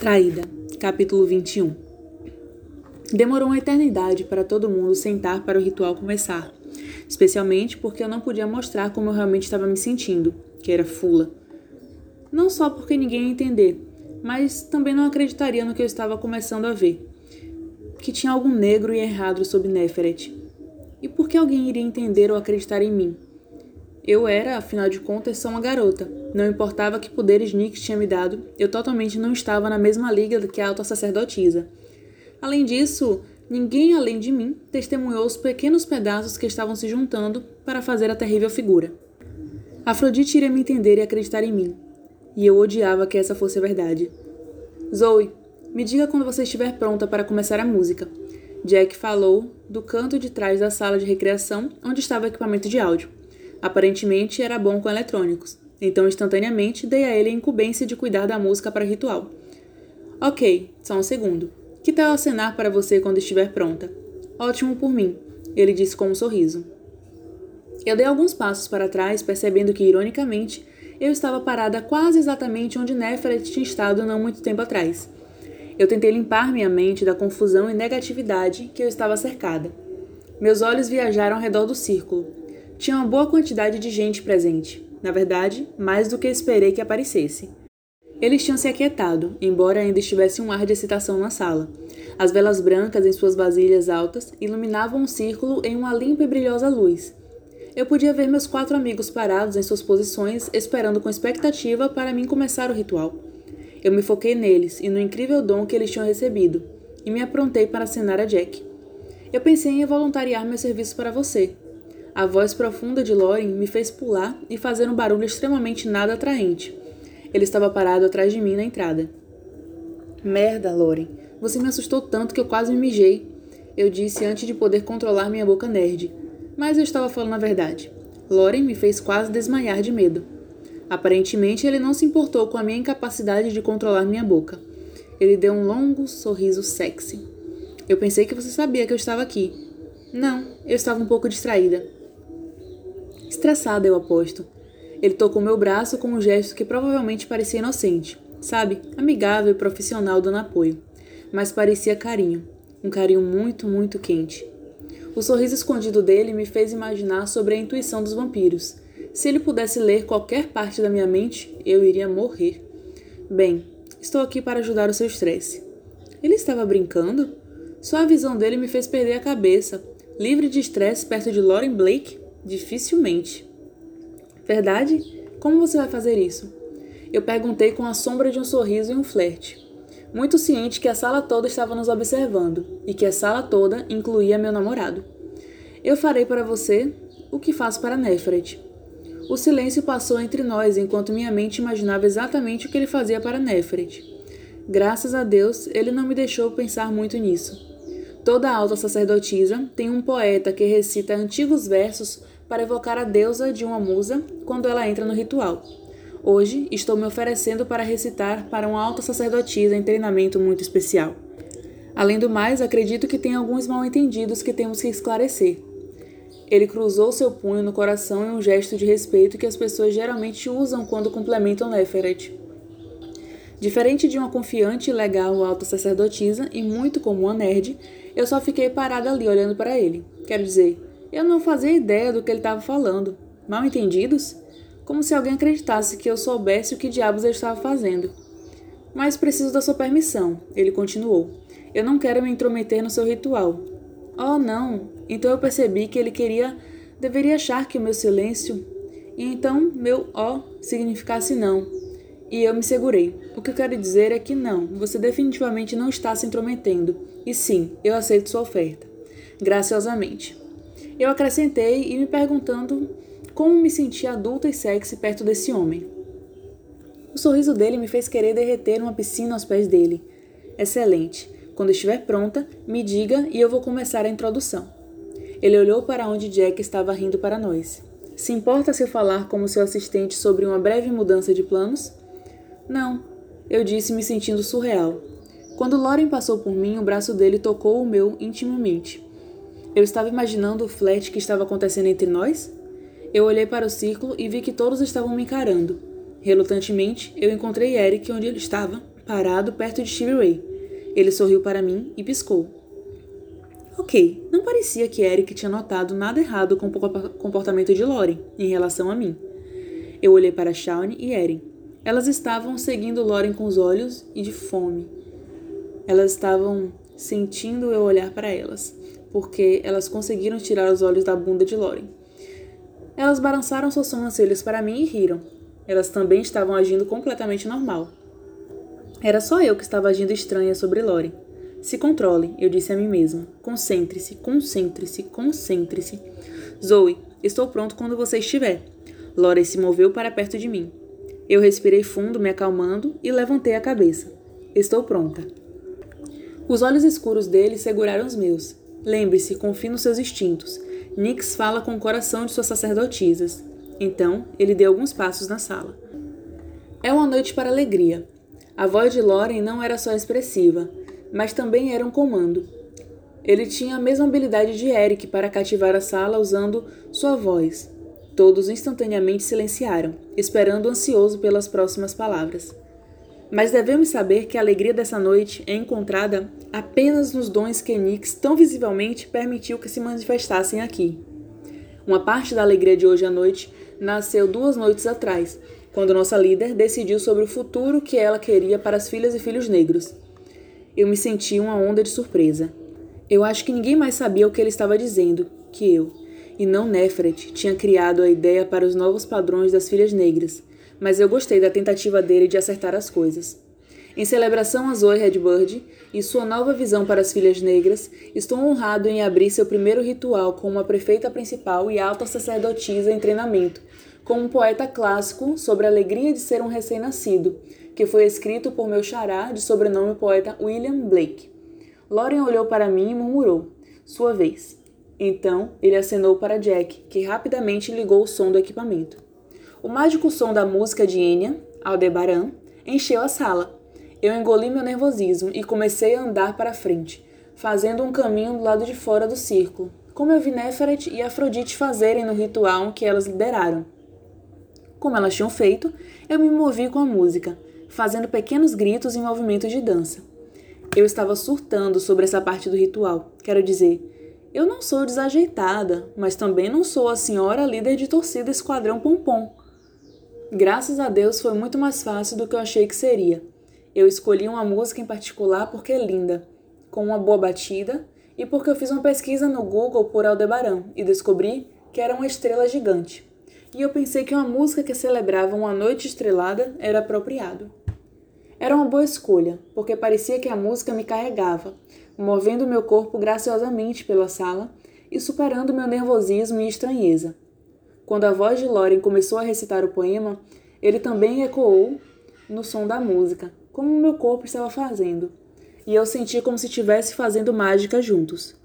Traída, capítulo 21 Demorou uma eternidade para todo mundo sentar para o ritual começar, especialmente porque eu não podia mostrar como eu realmente estava me sentindo, que era fula. Não só porque ninguém ia entender, mas também não acreditaria no que eu estava começando a ver. Que tinha algo negro e errado sobre Neferet. E por que alguém iria entender ou acreditar em mim? Eu era, afinal de contas, só uma garota. Não importava que poderes Nix tinha me dado, eu totalmente não estava na mesma liga que a alta sacerdotisa. Além disso, ninguém além de mim testemunhou os pequenos pedaços que estavam se juntando para fazer a terrível figura. Afrodite iria me entender e acreditar em mim, e eu odiava que essa fosse a verdade. Zoe, me diga quando você estiver pronta para começar a música. Jack falou do canto de trás da sala de recreação onde estava o equipamento de áudio. Aparentemente era bom com eletrônicos, então instantaneamente dei a ele a incumbência de cuidar da música para ritual. Ok, só um segundo. Que tal acenar para você quando estiver pronta? Ótimo por mim, ele disse com um sorriso. Eu dei alguns passos para trás, percebendo que, ironicamente, eu estava parada quase exatamente onde Neferet tinha estado não muito tempo atrás. Eu tentei limpar minha mente da confusão e negatividade que eu estava cercada. Meus olhos viajaram ao redor do círculo, tinha uma boa quantidade de gente presente. Na verdade, mais do que esperei que aparecesse. Eles tinham se aquietado, embora ainda estivesse um ar de excitação na sala. As velas brancas em suas vasilhas altas iluminavam um círculo em uma limpa e brilhosa luz. Eu podia ver meus quatro amigos parados em suas posições, esperando com expectativa para mim começar o ritual. Eu me foquei neles e no incrível dom que eles tinham recebido, e me aprontei para acenar a Jack. Eu pensei em voluntariar meu serviço para você, a voz profunda de Loren me fez pular e fazer um barulho extremamente nada atraente. Ele estava parado atrás de mim na entrada. Merda, Loren. Você me assustou tanto que eu quase me mijei. Eu disse antes de poder controlar minha boca nerd. Mas eu estava falando a verdade. Loren me fez quase desmaiar de medo. Aparentemente, ele não se importou com a minha incapacidade de controlar minha boca. Ele deu um longo sorriso sexy. Eu pensei que você sabia que eu estava aqui. Não, eu estava um pouco distraída. Estressada, eu aposto. Ele tocou meu braço com um gesto que provavelmente parecia inocente, sabe? Amigável e profissional dando apoio. Mas parecia carinho. Um carinho muito, muito quente. O sorriso escondido dele me fez imaginar sobre a intuição dos vampiros. Se ele pudesse ler qualquer parte da minha mente, eu iria morrer. Bem, estou aqui para ajudar o seu estresse. Ele estava brincando? Só a visão dele me fez perder a cabeça. Livre de estresse perto de Lauren Blake? Dificilmente. Verdade? Como você vai fazer isso? Eu perguntei com a sombra de um sorriso e um flerte. Muito ciente que a sala toda estava nos observando e que a sala toda incluía meu namorado. Eu farei para você o que faço para Nefret. O silêncio passou entre nós enquanto minha mente imaginava exatamente o que ele fazia para Nefret. Graças a Deus, ele não me deixou pensar muito nisso. Toda alta sacerdotisa tem um poeta que recita antigos versos para evocar a deusa de uma musa quando ela entra no ritual. Hoje estou me oferecendo para recitar para uma alta sacerdotisa em treinamento muito especial. Além do mais, acredito que tem alguns mal-entendidos que temos que esclarecer. Ele cruzou seu punho no coração em um gesto de respeito que as pessoas geralmente usam quando complementam Neferet. Diferente de uma confiante e legal alta sacerdotisa e muito como uma nerd, eu só fiquei parada ali olhando para ele. Quero dizer, eu não fazia ideia do que ele estava falando. Mal entendidos? Como se alguém acreditasse que eu soubesse o que diabos ele estava fazendo. Mas preciso da sua permissão, ele continuou. Eu não quero me intrometer no seu ritual. Oh, não. Então eu percebi que ele queria. deveria achar que o meu silêncio. E então meu ó oh, significasse não. E eu me segurei. O que eu quero dizer é que não, você definitivamente não está se intrometendo. E sim, eu aceito sua oferta. Graciosamente. Eu acrescentei e me perguntando como me senti adulta e sexy perto desse homem. O sorriso dele me fez querer derreter numa piscina aos pés dele. Excelente. Quando estiver pronta, me diga e eu vou começar a introdução. Ele olhou para onde Jack estava rindo para nós. Se importa se eu falar como seu assistente sobre uma breve mudança de planos? Não, eu disse me sentindo surreal. Quando Lauren passou por mim, o braço dele tocou o meu intimamente. Eu estava imaginando o flat que estava acontecendo entre nós? Eu olhei para o círculo e vi que todos estavam me encarando. Relutantemente, eu encontrei Eric onde ele estava parado perto de Stevie Ray. Ele sorriu para mim e piscou. Ok, não parecia que Eric tinha notado nada errado com o comportamento de Lauren em relação a mim. Eu olhei para Shawnee e Erin. Elas estavam seguindo Lauren com os olhos e de fome. Elas estavam sentindo eu olhar para elas, porque elas conseguiram tirar os olhos da bunda de Lauren. Elas balançaram suas sobrancelhas para mim e riram. Elas também estavam agindo completamente normal. Era só eu que estava agindo estranha sobre Lauren. Se controle, eu disse a mim mesma. Concentre-se, concentre-se, concentre-se. Zoe, estou pronto quando você estiver. Lauren se moveu para perto de mim. Eu respirei fundo, me acalmando, e levantei a cabeça. Estou pronta. Os olhos escuros dele seguraram os meus. Lembre-se, confie nos seus instintos. Nix fala com o coração de suas sacerdotisas. Então, ele deu alguns passos na sala. É uma noite para alegria. A voz de Loren não era só expressiva, mas também era um comando. Ele tinha a mesma habilidade de Eric para cativar a sala usando sua voz. Todos instantaneamente silenciaram, esperando ansioso pelas próximas palavras. Mas devemos saber que a alegria dessa noite é encontrada apenas nos dons que Nix tão visivelmente permitiu que se manifestassem aqui. Uma parte da alegria de hoje à noite nasceu duas noites atrás, quando nossa líder decidiu sobre o futuro que ela queria para as filhas e filhos negros. Eu me senti uma onda de surpresa. Eu acho que ninguém mais sabia o que ele estava dizendo que eu, e não Nefret, tinha criado a ideia para os novos padrões das filhas negras mas eu gostei da tentativa dele de acertar as coisas. Em celebração a Zoe Redbird e sua nova visão para as filhas negras, estou honrado em abrir seu primeiro ritual com uma prefeita principal e alta sacerdotisa em treinamento, com um poeta clássico sobre a alegria de ser um recém-nascido, que foi escrito por meu xará de sobrenome poeta William Blake. Lauren olhou para mim e murmurou: Sua vez. Então ele acenou para Jack, que rapidamente ligou o som do equipamento. O mágico som da música de Enya, Aldebaran, encheu a sala. Eu engoli meu nervosismo e comecei a andar para frente, fazendo um caminho do lado de fora do círculo, como eu vi Neferet e Afrodite fazerem no ritual que elas lideraram. Como elas tinham feito, eu me movi com a música, fazendo pequenos gritos e movimentos de dança. Eu estava surtando sobre essa parte do ritual, quero dizer, eu não sou desajeitada, mas também não sou a senhora líder de torcida Esquadrão Pompom. Graças a Deus foi muito mais fácil do que eu achei que seria. Eu escolhi uma música em particular porque é linda, com uma boa batida, e porque eu fiz uma pesquisa no Google por Aldebaran e descobri que era uma estrela gigante. E eu pensei que uma música que celebrava uma noite estrelada era apropriado. Era uma boa escolha, porque parecia que a música me carregava, movendo meu corpo graciosamente pela sala e superando meu nervosismo e estranheza. Quando a voz de Loren começou a recitar o poema, ele também ecoou no som da música, como meu corpo estava fazendo, e eu senti como se estivesse fazendo mágica juntos.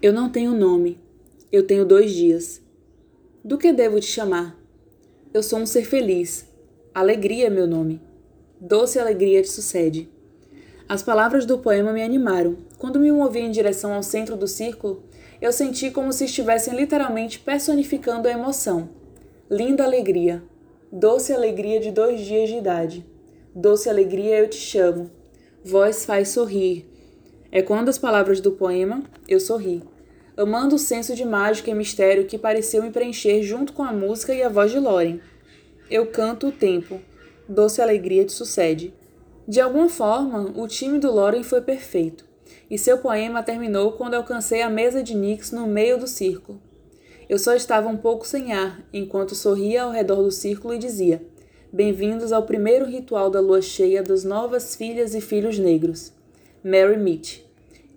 Eu não tenho nome. Eu tenho dois dias. Do que devo te chamar? Eu sou um ser feliz. Alegria é meu nome. Doce alegria te sucede. As palavras do poema me animaram. Quando me movi em direção ao centro do círculo, eu senti como se estivessem literalmente personificando a emoção. Linda alegria, doce alegria de dois dias de idade. Doce alegria eu te chamo. Voz faz sorrir. É quando as palavras do poema eu sorri, amando o senso de mágica e mistério que pareceu me preencher junto com a música e a voz de Loren. Eu canto o tempo. Doce alegria te sucede. De alguma forma, o time do Loren foi perfeito e seu poema terminou quando alcancei a mesa de Nix no meio do círculo. Eu só estava um pouco sem ar, enquanto sorria ao redor do círculo e dizia: Bem-vindos ao primeiro ritual da lua cheia das novas filhas e filhos negros. Mary Mitch.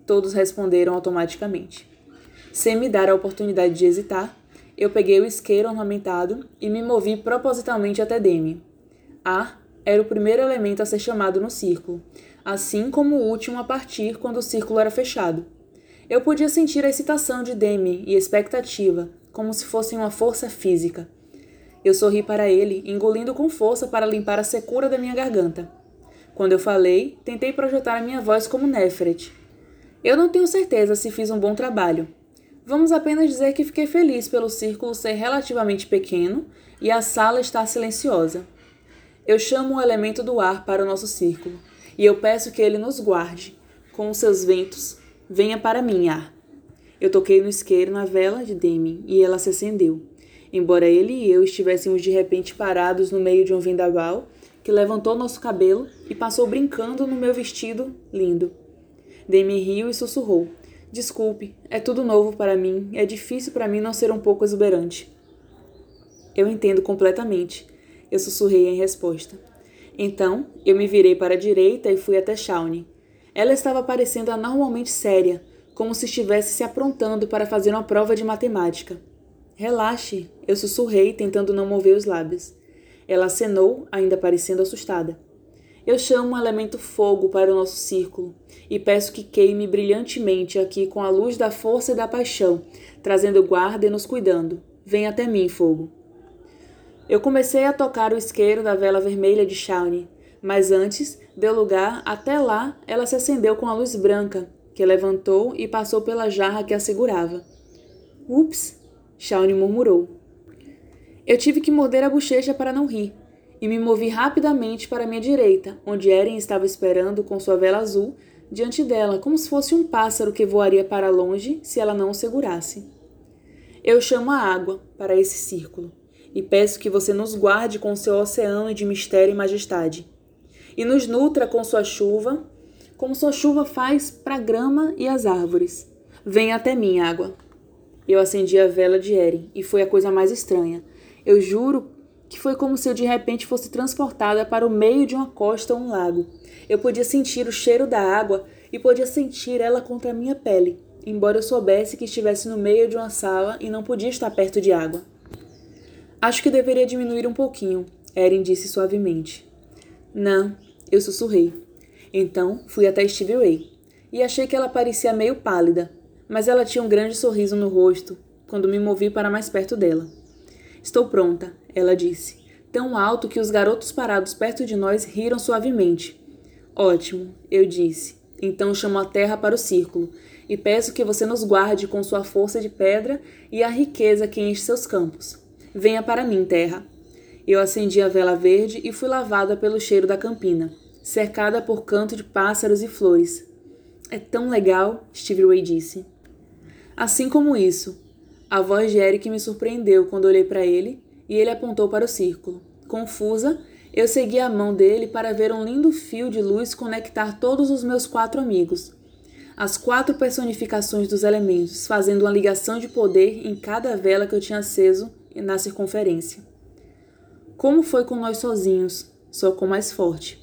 Todos responderam automaticamente. Sem me dar a oportunidade de hesitar, eu peguei o isqueiro ornamentado e me movi propositalmente até Demi. Ar era o primeiro elemento a ser chamado no círculo, assim como o último a partir quando o círculo era fechado. Eu podia sentir a excitação de Demi e expectativa, como se fossem uma força física. Eu sorri para ele, engolindo com força para limpar a secura da minha garganta. Quando eu falei, tentei projetar a minha voz como Nefret. Eu não tenho certeza se fiz um bom trabalho. Vamos apenas dizer que fiquei feliz pelo círculo ser relativamente pequeno e a sala estar silenciosa. Eu chamo o elemento do ar para o nosso círculo E eu peço que ele nos guarde. Com os seus ventos, venha para mim, ar. Eu toquei no isqueiro na vela de Demi e ela se acendeu. Embora ele e eu estivéssemos de repente parados no meio de um vendaval que levantou nosso cabelo e passou brincando no meu vestido lindo. Demi riu e sussurrou: Desculpe, é tudo novo para mim, é difícil para mim não ser um pouco exuberante. Eu entendo completamente, eu sussurrei em resposta. Então, eu me virei para a direita e fui até Shawnee. Ela estava parecendo anormalmente séria, como se estivesse se aprontando para fazer uma prova de matemática. Relaxe, eu sussurrei, tentando não mover os lábios. Ela acenou, ainda parecendo assustada. Eu chamo um elemento fogo para o nosso círculo e peço que queime brilhantemente aqui com a luz da força e da paixão, trazendo guarda e nos cuidando. Vem até mim, fogo. Eu comecei a tocar o isqueiro da vela vermelha de Shawnee, mas antes deu lugar até lá ela se acendeu com a luz branca, que levantou e passou pela jarra que a segurava. Ups! Shawnee murmurou. Eu tive que morder a bochecha para não rir, e me movi rapidamente para minha direita, onde Eren estava esperando com sua vela azul diante dela, como se fosse um pássaro que voaria para longe se ela não o segurasse. Eu chamo a água para esse círculo e peço que você nos guarde com seu oceano de mistério e majestade, e nos nutra com sua chuva, como sua chuva faz para a grama e as árvores. Venha até mim, água. Eu acendi a vela de Eren, e foi a coisa mais estranha. Eu juro que foi como se eu de repente fosse transportada para o meio de uma costa ou um lago. Eu podia sentir o cheiro da água e podia sentir ela contra a minha pele, embora eu soubesse que estivesse no meio de uma sala e não podia estar perto de água. Acho que deveria diminuir um pouquinho, Erin disse suavemente. Não, eu sussurrei. Então fui até Stevie Ray e achei que ela parecia meio pálida, mas ela tinha um grande sorriso no rosto quando me movi para mais perto dela. Estou pronta, ela disse, tão alto que os garotos parados perto de nós riram suavemente. Ótimo, eu disse. Então chamo a terra para o círculo e peço que você nos guarde com sua força de pedra e a riqueza que enche seus campos. Venha para mim, terra. Eu acendi a vela verde e fui lavada pelo cheiro da campina, cercada por canto de pássaros e flores. É tão legal, Steve Ray disse. Assim como isso, a voz de Eric me surpreendeu quando olhei para ele e ele apontou para o círculo. Confusa, eu segui a mão dele para ver um lindo fio de luz conectar todos os meus quatro amigos. As quatro personificações dos elementos, fazendo uma ligação de poder em cada vela que eu tinha aceso na circunferência. Como foi com nós sozinhos, só com mais forte.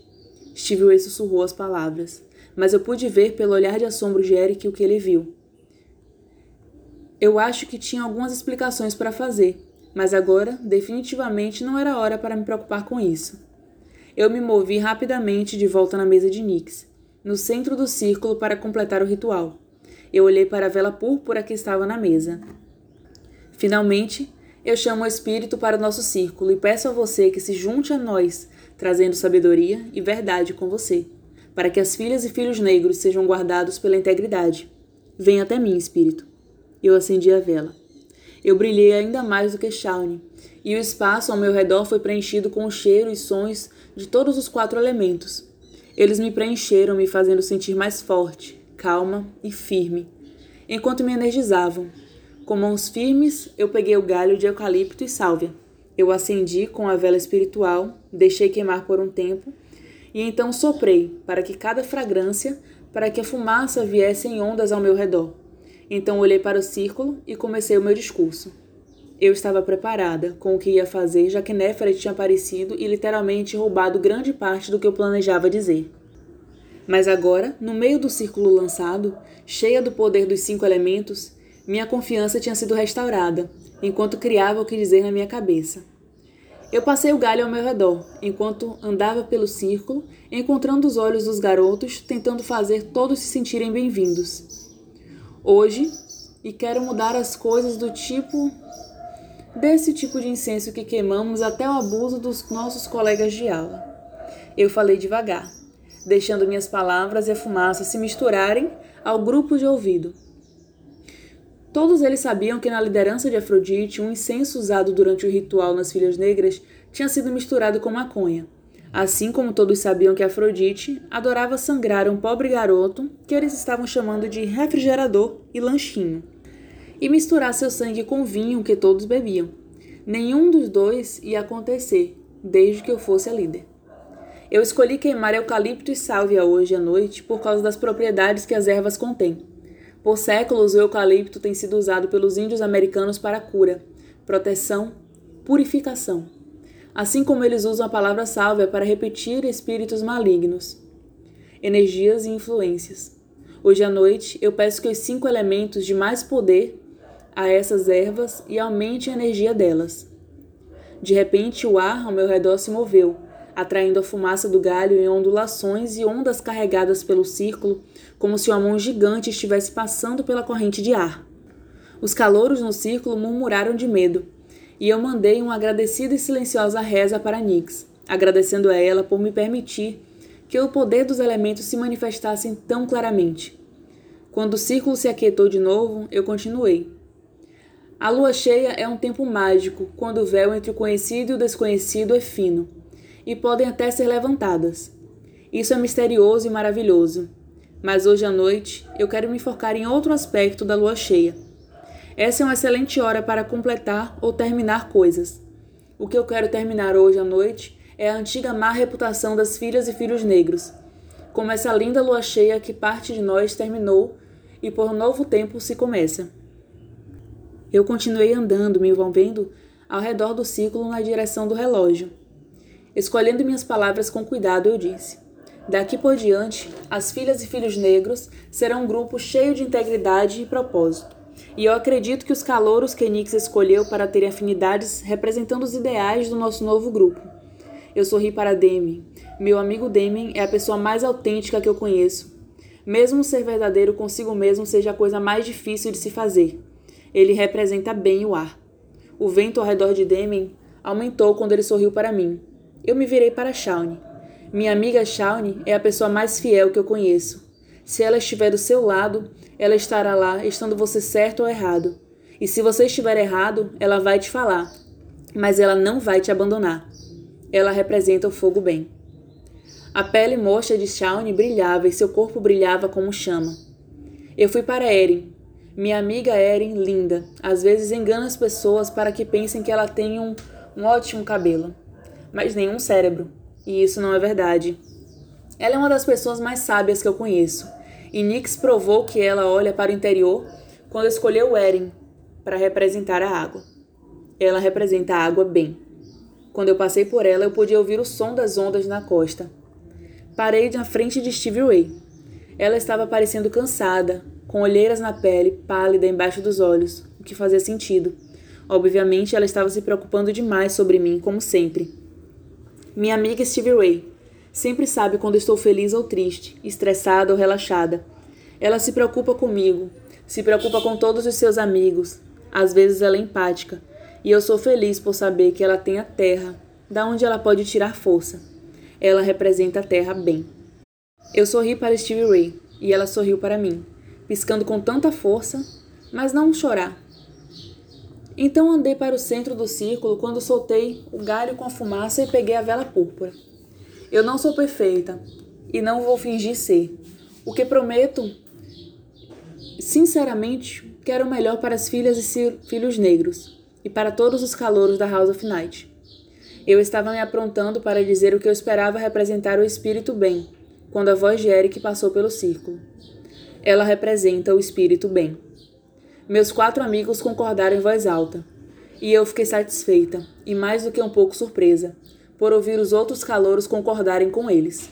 Steve sussurrou as palavras, mas eu pude ver pelo olhar de assombro de Eric o que ele viu. Eu acho que tinha algumas explicações para fazer, mas agora, definitivamente, não era hora para me preocupar com isso. Eu me movi rapidamente de volta na mesa de Nix, no centro do círculo para completar o ritual. Eu olhei para a vela púrpura que estava na mesa. Finalmente, eu chamo o Espírito para o nosso círculo e peço a você que se junte a nós, trazendo sabedoria e verdade com você, para que as filhas e filhos negros sejam guardados pela integridade. Venha até mim, Espírito. Eu acendi a vela. Eu brilhei ainda mais do que Shawnee, e o espaço ao meu redor foi preenchido com o cheiro e sons de todos os quatro elementos. Eles me preencheram, me fazendo sentir mais forte, calma e firme, enquanto me energizavam, com mãos firmes, eu peguei o galho de eucalipto e sálvia. Eu acendi com a vela espiritual, deixei queimar por um tempo, e então soprei para que cada fragrância, para que a fumaça viesse em ondas ao meu redor. Então olhei para o círculo e comecei o meu discurso. Eu estava preparada com o que ia fazer, já que Neferet tinha aparecido e literalmente roubado grande parte do que eu planejava dizer. Mas agora, no meio do círculo lançado, cheia do poder dos cinco elementos, minha confiança tinha sido restaurada, enquanto criava o que dizer na minha cabeça. Eu passei o galho ao meu redor, enquanto andava pelo círculo, encontrando os olhos dos garotos, tentando fazer todos se sentirem bem-vindos. Hoje, e quero mudar as coisas do tipo. desse tipo de incenso que queimamos até o abuso dos nossos colegas de aula. Eu falei devagar, deixando minhas palavras e a fumaça se misturarem ao grupo de ouvido. Todos eles sabiam que na liderança de Afrodite, um incenso usado durante o ritual nas filhas negras tinha sido misturado com maconha. Assim como todos sabiam que Afrodite adorava sangrar um pobre garoto que eles estavam chamando de refrigerador e lanchinho, e misturar seu sangue com vinho que todos bebiam. Nenhum dos dois ia acontecer, desde que eu fosse a líder. Eu escolhi queimar eucalipto e sálvia hoje à noite por causa das propriedades que as ervas contêm. Por séculos, o eucalipto tem sido usado pelos índios americanos para cura, proteção, purificação assim como eles usam a palavra sálvia para repetir espíritos malignos, energias e influências. Hoje à noite eu peço que os cinco elementos de mais poder a essas ervas e aumente a energia delas. De repente o ar ao meu redor se moveu, atraindo a fumaça do galho em ondulações e ondas carregadas pelo círculo, como se uma mão gigante estivesse passando pela corrente de ar. Os calouros no círculo murmuraram de medo e eu mandei uma agradecida e silenciosa reza para Nix, agradecendo a ela por me permitir que o poder dos elementos se manifestassem tão claramente. Quando o círculo se aquietou de novo, eu continuei. A lua cheia é um tempo mágico, quando o véu entre o conhecido e o desconhecido é fino, e podem até ser levantadas. Isso é misterioso e maravilhoso. Mas hoje à noite eu quero me focar em outro aspecto da lua cheia essa é uma excelente hora para completar ou terminar coisas. O que eu quero terminar hoje à noite é a antiga má reputação das filhas e filhos negros, como essa linda lua cheia que parte de nós terminou e por um novo tempo se começa. Eu continuei andando, me envolvendo ao redor do círculo na direção do relógio. Escolhendo minhas palavras com cuidado, eu disse: Daqui por diante, as filhas e filhos negros serão um grupo cheio de integridade e propósito. E eu acredito que os calouros que Nix escolheu para terem afinidades representando os ideais do nosso novo grupo. Eu sorri para Demi. Meu amigo Demi é a pessoa mais autêntica que eu conheço. Mesmo ser verdadeiro consigo mesmo seja a coisa mais difícil de se fazer. Ele representa bem o ar. O vento ao redor de Demi aumentou quando ele sorriu para mim. Eu me virei para Shawnee. Minha amiga Shawnee é a pessoa mais fiel que eu conheço. Se ela estiver do seu lado, ela estará lá, estando você certo ou errado. E se você estiver errado, ela vai te falar, mas ela não vai te abandonar. Ela representa o fogo bem. A pele mocha de Shawnee brilhava e seu corpo brilhava como chama. Eu fui para Erin. Minha amiga Erin, linda, às vezes engana as pessoas para que pensem que ela tem um, um ótimo cabelo, mas nenhum cérebro. E isso não é verdade. Ela é uma das pessoas mais sábias que eu conheço, e Nix provou que ela olha para o interior quando escolheu Erin para representar a água. Ela representa a água bem. Quando eu passei por ela, eu podia ouvir o som das ondas na costa. Parei na frente de Stevie Ray. Ela estava parecendo cansada, com olheiras na pele, pálida embaixo dos olhos, o que fazia sentido. Obviamente, ela estava se preocupando demais sobre mim, como sempre. Minha amiga Stevie Ray, Sempre sabe quando estou feliz ou triste, estressada ou relaxada. Ela se preocupa comigo, se preocupa com todos os seus amigos. Às vezes ela é empática, e eu sou feliz por saber que ela tem a terra, da onde ela pode tirar força. Ela representa a terra bem. Eu sorri para Stevie Ray, e ela sorriu para mim, piscando com tanta força, mas não chorar. Então andei para o centro do círculo quando soltei o galho com a fumaça e peguei a vela púrpura. Eu não sou perfeita e não vou fingir ser. O que prometo, sinceramente, quero o melhor para as filhas e filhos negros e para todos os calouros da House of Night. Eu estava me aprontando para dizer o que eu esperava representar o espírito bem, quando a voz de Eric passou pelo círculo. Ela representa o espírito bem. Meus quatro amigos concordaram em voz alta, e eu fiquei satisfeita e mais do que um pouco surpresa, por ouvir os outros calouros concordarem com eles.